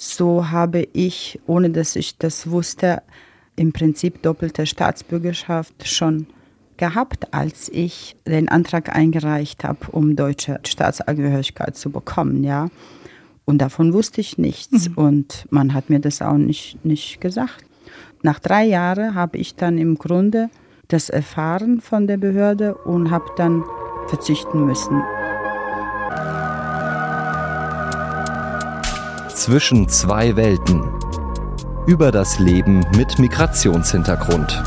So habe ich, ohne dass ich das wusste, im Prinzip doppelte Staatsbürgerschaft schon gehabt, als ich den Antrag eingereicht habe, um deutsche Staatsangehörigkeit zu bekommen, ja. Und davon wusste ich nichts mhm. und man hat mir das auch nicht, nicht gesagt. Nach drei Jahren habe ich dann im Grunde das erfahren von der Behörde und habe dann verzichten müssen. Zwischen zwei Welten. Über das Leben mit Migrationshintergrund.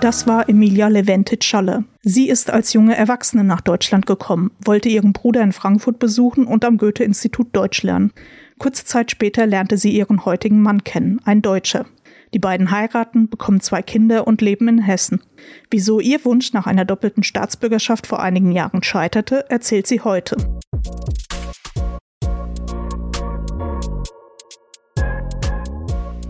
Das war Emilia Leventic-Schalle. Sie ist als junge Erwachsene nach Deutschland gekommen, wollte ihren Bruder in Frankfurt besuchen und am Goethe-Institut Deutsch lernen. Kurze Zeit später lernte sie ihren heutigen Mann kennen, ein Deutscher. Die beiden heiraten, bekommen zwei Kinder und leben in Hessen. Wieso ihr Wunsch nach einer doppelten Staatsbürgerschaft vor einigen Jahren scheiterte, erzählt sie heute.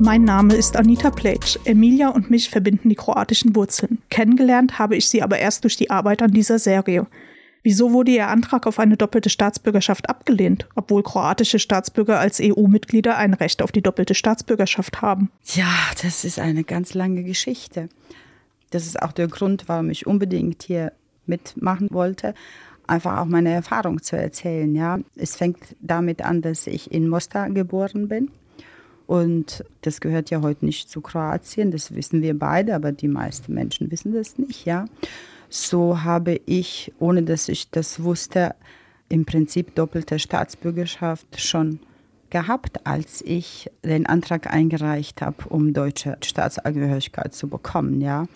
Mein Name ist Anita Plage. Emilia und mich verbinden die kroatischen Wurzeln. Kennengelernt habe ich sie aber erst durch die Arbeit an dieser Serie. Wieso wurde ihr Antrag auf eine doppelte Staatsbürgerschaft abgelehnt, obwohl kroatische Staatsbürger als EU-Mitglieder ein Recht auf die doppelte Staatsbürgerschaft haben? Ja, das ist eine ganz lange Geschichte. Das ist auch der Grund, warum ich unbedingt hier mitmachen wollte einfach auch meine Erfahrung zu erzählen. Ja, es fängt damit an, dass ich in Mostar geboren bin und das gehört ja heute nicht zu Kroatien, das wissen wir beide, aber die meisten Menschen wissen das nicht, ja. So habe ich, ohne dass ich das wusste, im Prinzip doppelte Staatsbürgerschaft schon gehabt, als ich den Antrag eingereicht habe, um deutsche Staatsangehörigkeit zu bekommen, ja.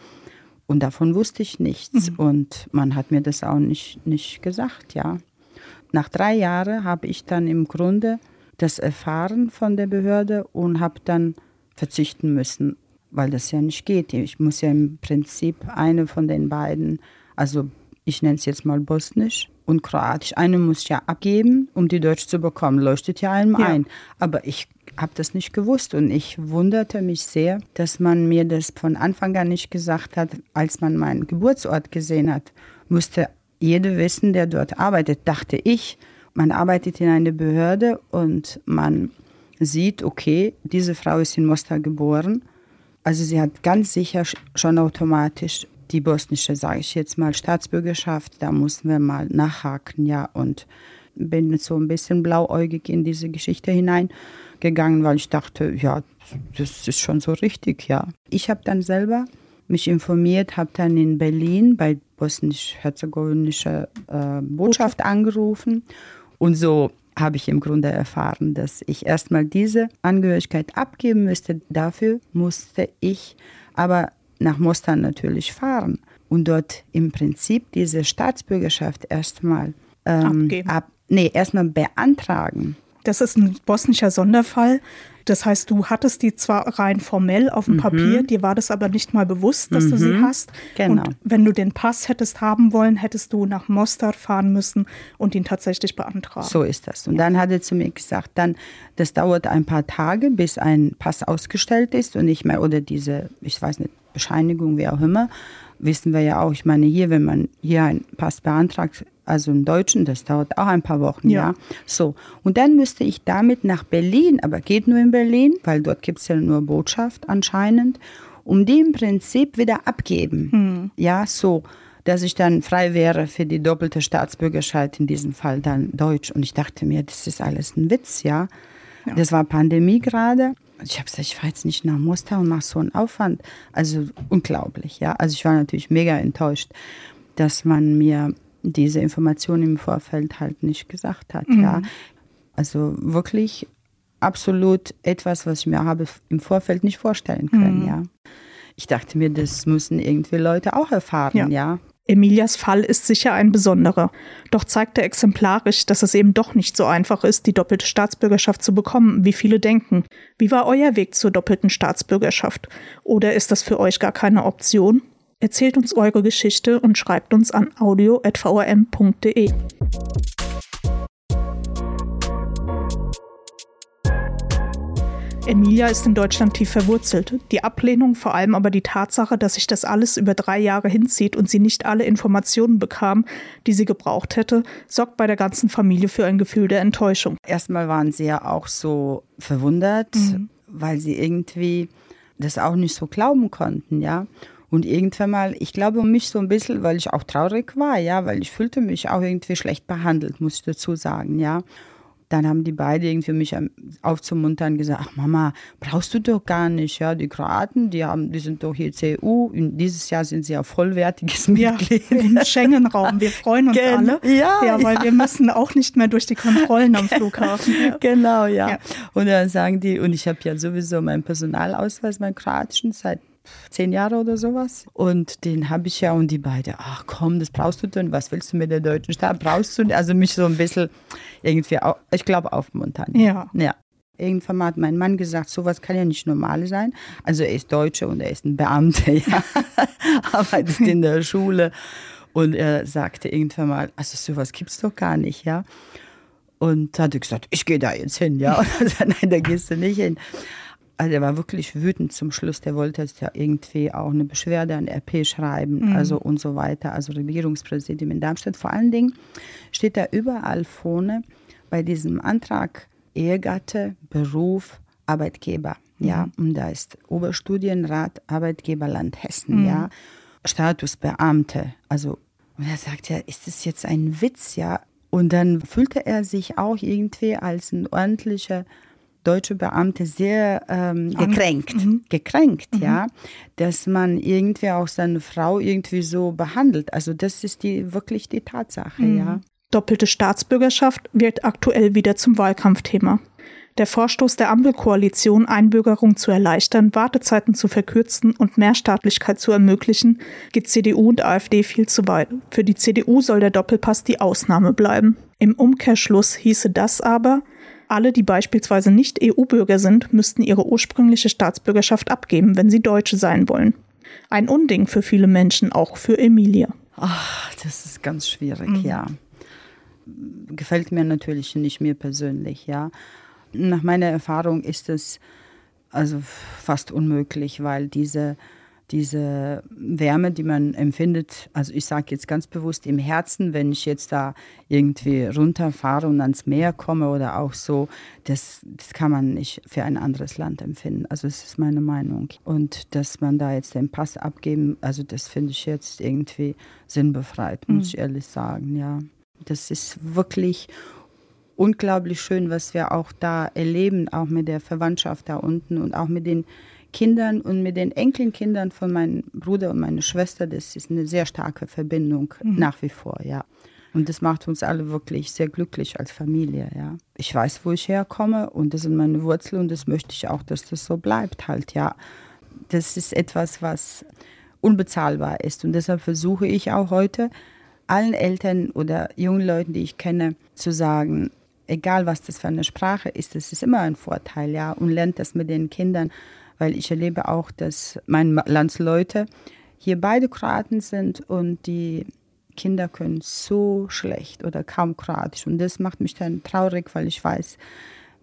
Und davon wusste ich nichts mhm. und man hat mir das auch nicht, nicht gesagt, ja. Nach drei Jahren habe ich dann im Grunde das erfahren von der Behörde und habe dann verzichten müssen, weil das ja nicht geht. Ich muss ja im Prinzip eine von den beiden, also ich nenne es jetzt mal Bosnisch und Kroatisch, eine muss ich ja abgeben, um die Deutsch zu bekommen. Leuchtet ja einem ja. ein. Aber ich habe das nicht gewusst und ich wunderte mich sehr, dass man mir das von Anfang an nicht gesagt hat, als man meinen Geburtsort gesehen hat. Musste jeder wissen, der dort arbeitet, dachte ich, man arbeitet in einer Behörde und man sieht, okay, diese Frau ist in Mostar geboren. Also sie hat ganz sicher schon automatisch die bosnische, sage ich jetzt mal, Staatsbürgerschaft. Da mussten wir mal nachhaken, ja. Und bin so ein bisschen blauäugig in diese Geschichte hineingegangen, weil ich dachte, ja, das ist schon so richtig, ja. Ich habe dann selber mich informiert, habe dann in Berlin bei bosnisch-herzegowinischer äh, Botschaft angerufen und so habe ich im Grunde erfahren, dass ich erstmal diese Angehörigkeit abgeben müsste. Dafür musste ich aber nach Mostar natürlich fahren und dort im Prinzip diese Staatsbürgerschaft erstmal ähm, ab, nee, erstmal beantragen. Das ist ein bosnischer Sonderfall. Das heißt, du hattest die zwar rein formell auf dem mhm. Papier, dir war das aber nicht mal bewusst, dass mhm. du sie mhm. hast. Genau. Und wenn du den Pass hättest haben wollen, hättest du nach Mostar fahren müssen und ihn tatsächlich beantragen. So ist das. Und ja. dann hat er zu mir gesagt, dann, das dauert ein paar Tage, bis ein Pass ausgestellt ist und nicht mehr, oder diese, ich weiß nicht, Bescheinigung, wie auch immer, wissen wir ja auch. Ich meine, hier, wenn man hier einen Pass beantragt, also im Deutschen, das dauert auch ein paar Wochen, ja. ja. So, und dann müsste ich damit nach Berlin, aber geht nur in Berlin, weil dort gibt es ja nur Botschaft anscheinend, um die im Prinzip wieder abgeben. Hm. Ja, so, dass ich dann frei wäre für die doppelte Staatsbürgerschaft, in diesem Fall dann Deutsch. Und ich dachte mir, das ist alles ein Witz, ja. ja. Das war Pandemie gerade. Ich habe gesagt, ich fahre jetzt nicht nach Mostar und mache so einen Aufwand. Also unglaublich, ja. Also ich war natürlich mega enttäuscht, dass man mir diese Information im Vorfeld halt nicht gesagt hat. Mhm. Ja. Also wirklich absolut etwas, was ich mir habe im Vorfeld nicht vorstellen können. Mhm. Ja. Ich dachte mir, das müssen irgendwie Leute auch erfahren, ja. ja. Emilias Fall ist sicher ein besonderer. Doch zeigt er exemplarisch, dass es eben doch nicht so einfach ist, die doppelte Staatsbürgerschaft zu bekommen, wie viele denken. Wie war euer Weg zur doppelten Staatsbürgerschaft? Oder ist das für euch gar keine Option? Erzählt uns eure Geschichte und schreibt uns an audio.vrm.de. Emilia ist in Deutschland tief verwurzelt. Die Ablehnung, vor allem aber die Tatsache, dass sich das alles über drei Jahre hinzieht und sie nicht alle Informationen bekam, die sie gebraucht hätte, sorgt bei der ganzen Familie für ein Gefühl der Enttäuschung. Erstmal waren sie ja auch so verwundert, mhm. weil sie irgendwie das auch nicht so glauben konnten, ja. Und irgendwann mal, ich glaube um mich so ein bisschen, weil ich auch traurig war, ja, weil ich fühlte mich auch irgendwie schlecht behandelt, muss ich dazu sagen, ja dann haben die beide irgendwie mich aufzumuntern gesagt, ach Mama, brauchst du doch gar nicht, ja, die Kroaten, die haben, die sind doch hier CU, und dieses Jahr sind sie ja vollwertiges Mitglied. Ja, Im Schengen-Raum, wir freuen uns Gen alle. Ja, ja, weil ja. wir müssen auch nicht mehr durch die Kontrollen am Flughafen. Ja. Genau, ja. ja. Und dann sagen die, und ich habe ja sowieso meinen Personalausweis, meinen kroatischen, seit zehn Jahre oder sowas. Und den habe ich ja und die beiden, ach komm, das brauchst du denn, was willst du mit der deutschen Stadt? Brauchst du, also mich so ein bisschen irgendwie, ich glaube, aufmuntern. Ja. Ja. Irgendwann hat mein Mann gesagt, sowas kann ja nicht normal sein. Also er ist Deutscher und er ist ein Beamter, ja, arbeitet in der Schule. Und er sagte irgendwann mal, also sowas gibt es doch gar nicht, ja. Und hat gesagt, ich gehe da jetzt hin, ja. Und er sagt, nein, da gehst du nicht hin also er war wirklich wütend zum Schluss. Der wollte jetzt ja irgendwie auch eine Beschwerde an RP schreiben, mhm. also und so weiter. Also Regierungspräsidium in Darmstadt. Vor allen Dingen steht da überall vorne bei diesem Antrag Ehegatte, Beruf, Arbeitgeber. Mhm. Ja, und da ist Oberstudienrat Arbeitgeberland Hessen. Mhm. Ja, Status Beamte. Also und er sagt ja, ist das jetzt ein Witz? Ja, und dann fühlte er sich auch irgendwie als ein ordentlicher deutsche Beamte sehr ähm, gekränkt, mhm. gekränkt, mhm. ja, dass man irgendwie auch seine Frau irgendwie so behandelt. Also das ist die wirklich die Tatsache, mhm. ja. Doppelte Staatsbürgerschaft wird aktuell wieder zum Wahlkampfthema. Der Vorstoß der Ampelkoalition, Einbürgerung zu erleichtern, Wartezeiten zu verkürzen und Mehrstaatlichkeit zu ermöglichen, geht CDU und AfD viel zu weit. Für die CDU soll der Doppelpass die Ausnahme bleiben. Im Umkehrschluss hieße das aber, alle, die beispielsweise nicht EU-Bürger sind, müssten ihre ursprüngliche Staatsbürgerschaft abgeben, wenn sie Deutsche sein wollen. Ein Unding für viele Menschen, auch für Emilia. Ach, das ist ganz schwierig, mhm. ja. Gefällt mir natürlich nicht mir persönlich, ja. Nach meiner Erfahrung ist es also fast unmöglich, weil diese diese Wärme, die man empfindet, also ich sage jetzt ganz bewusst im Herzen, wenn ich jetzt da irgendwie runterfahre und ans Meer komme oder auch so, das, das kann man nicht für ein anderes Land empfinden. Also das ist meine Meinung. Und dass man da jetzt den Pass abgeben, also das finde ich jetzt irgendwie sinnbefreit, muss mhm. ich ehrlich sagen, ja. Das ist wirklich unglaublich schön, was wir auch da erleben, auch mit der Verwandtschaft da unten und auch mit den Kindern und mit den Enkelkindern von meinem Bruder und meiner Schwester, das ist eine sehr starke Verbindung mhm. nach wie vor, ja. Und das macht uns alle wirklich sehr glücklich als Familie, ja. Ich weiß, wo ich herkomme und das sind meine Wurzeln und das möchte ich auch, dass das so bleibt halt, ja. Das ist etwas, was unbezahlbar ist und deshalb versuche ich auch heute allen Eltern oder jungen Leuten, die ich kenne, zu sagen, egal was das für eine Sprache ist, das ist immer ein Vorteil, ja, und lernt das mit den Kindern weil ich erlebe auch, dass meine Landsleute hier beide Kroaten sind und die Kinder können so schlecht oder kaum Kroatisch. Und das macht mich dann traurig, weil ich weiß,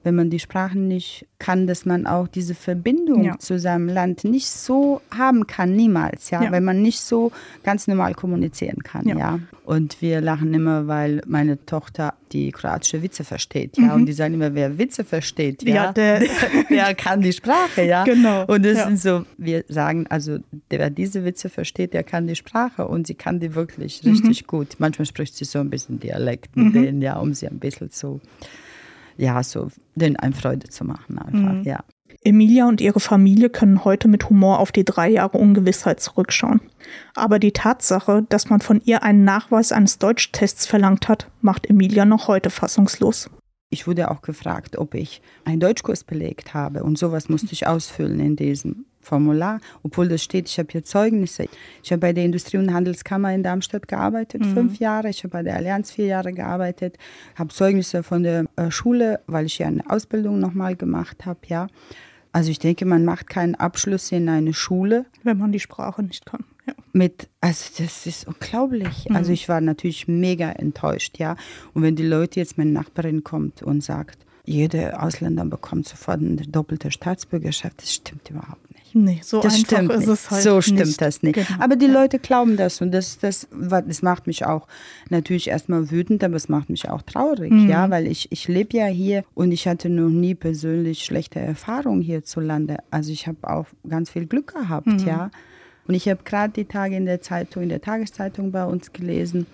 wenn man die Sprachen nicht kann, dass man auch diese Verbindung ja. zu seinem Land nicht so haben kann, niemals, ja, ja. wenn man nicht so ganz normal kommunizieren kann, ja. ja. Und wir lachen immer, weil meine Tochter die kroatische Witze versteht, ja, mhm. und die sagen immer, wer Witze versteht, ja, der, der, der kann die Sprache, ja. Genau. Und das sind so, wir sagen, also wer diese Witze versteht, der kann die Sprache und sie kann die wirklich mhm. richtig mhm. gut. Manchmal spricht sie so ein bisschen Dialekt mit mhm. denen, ja, um sie ein bisschen zu ja, so den einem Freude zu machen einfach, mhm. ja. Emilia und ihre Familie können heute mit Humor auf die drei Jahre Ungewissheit zurückschauen. Aber die Tatsache, dass man von ihr einen Nachweis eines Deutschtests verlangt hat, macht Emilia noch heute fassungslos. Ich wurde auch gefragt, ob ich einen Deutschkurs belegt habe und sowas musste ich ausfüllen in diesem Formular, obwohl das steht, ich habe hier Zeugnisse. Ich habe bei der Industrie- und Handelskammer in Darmstadt gearbeitet, mhm. fünf Jahre. Ich habe bei der Allianz vier Jahre gearbeitet, habe Zeugnisse von der äh, Schule, weil ich ja eine Ausbildung nochmal gemacht habe, ja. Also ich denke, man macht keinen Abschluss in eine Schule. Wenn man die Sprache nicht kann. Ja. Mit, also das ist unglaublich. Mhm. Also ich war natürlich mega enttäuscht, ja. Und wenn die Leute jetzt, meine Nachbarin kommt und sagt, jeder Ausländer bekommt sofort eine doppelte Staatsbürgerschaft. Das stimmt überhaupt nicht. Nee, so das einfach stimmt ist es halt So stimmt nicht. das nicht. Genau. Aber die Leute glauben das und das, das, das macht mich auch natürlich erstmal wütend, aber es macht mich auch traurig, Mhm. ja, weil ich, ich lebe ja hier und ich hatte noch nie persönlich schlechte Erfahrungen hierzulande. Also ich habe auch ganz viel Glück gehabt, Mhm. ja. Und ich habe gerade die Tage in der Zeitung, in der Tageszeitung bei uns gelesen,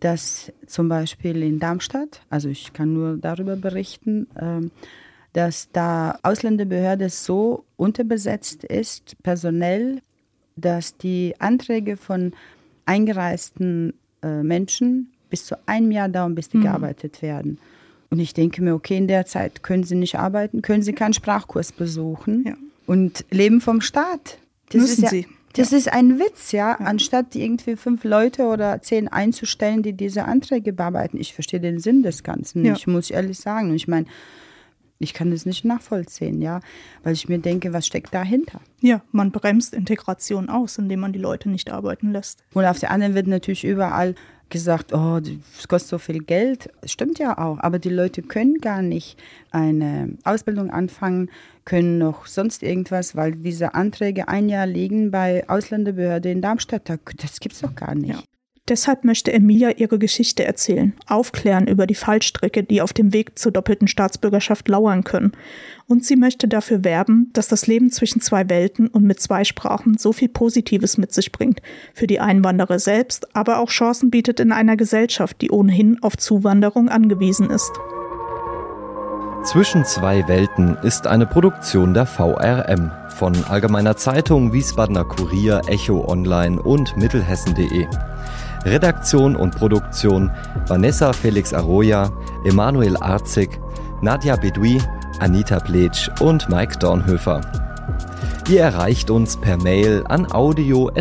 dass zum Beispiel in Darmstadt, also ich kann nur darüber berichten, ähm, dass da Ausländerbehörde so unterbesetzt ist, personell, dass die Anträge von eingereisten äh, Menschen bis zu einem Jahr dauern, bis die gearbeitet werden. Und ich denke mir, okay, in der Zeit können sie nicht arbeiten, können sie keinen Sprachkurs besuchen Ja. und leben vom Staat. Das Müssen ist ja, sie. Das ist ein Witz, ja? Anstatt irgendwie fünf Leute oder zehn einzustellen, die diese Anträge bearbeiten. Ich verstehe den Sinn des Ganzen Ja. nicht, muss ich ehrlich sagen. Ich meine, ich kann das nicht nachvollziehen, ja, weil ich mir denke, was steckt dahinter? Ja, man bremst Integration aus, indem man die Leute nicht arbeiten lässt. Und auf der anderen wird natürlich überall gesagt, oh, das kostet so viel Geld. Das stimmt ja auch, aber die Leute können gar nicht eine Ausbildung anfangen, können noch sonst irgendwas, weil diese Anträge ein Jahr liegen bei Ausländerbehörde in Darmstadt. Da- Das gibt's doch gar nicht. Ja. Deshalb möchte Emilia ihre Geschichte erzählen, aufklären über die Fallstricke, die auf dem Weg zur doppelten Staatsbürgerschaft lauern können. Und sie möchte dafür werben, dass das Leben zwischen zwei Welten und mit zwei Sprachen so viel Positives mit sich bringt, für die Einwanderer selbst, aber auch Chancen bietet in einer Gesellschaft, die ohnehin auf Zuwanderung angewiesen ist. Zwischen zwei Welten ist eine Produktion der VRM von Allgemeiner Zeitung, Wiesbadener Kurier, Echo Online und Mittelhessen.de. Redaktion und Produktion Vanessa Felix Arroya, Emanuel Arzig, Nadja Bedui, Anita Pletsch und Mike Dornhöfer. Ihr erreicht uns per Mail an audio.vrm.de.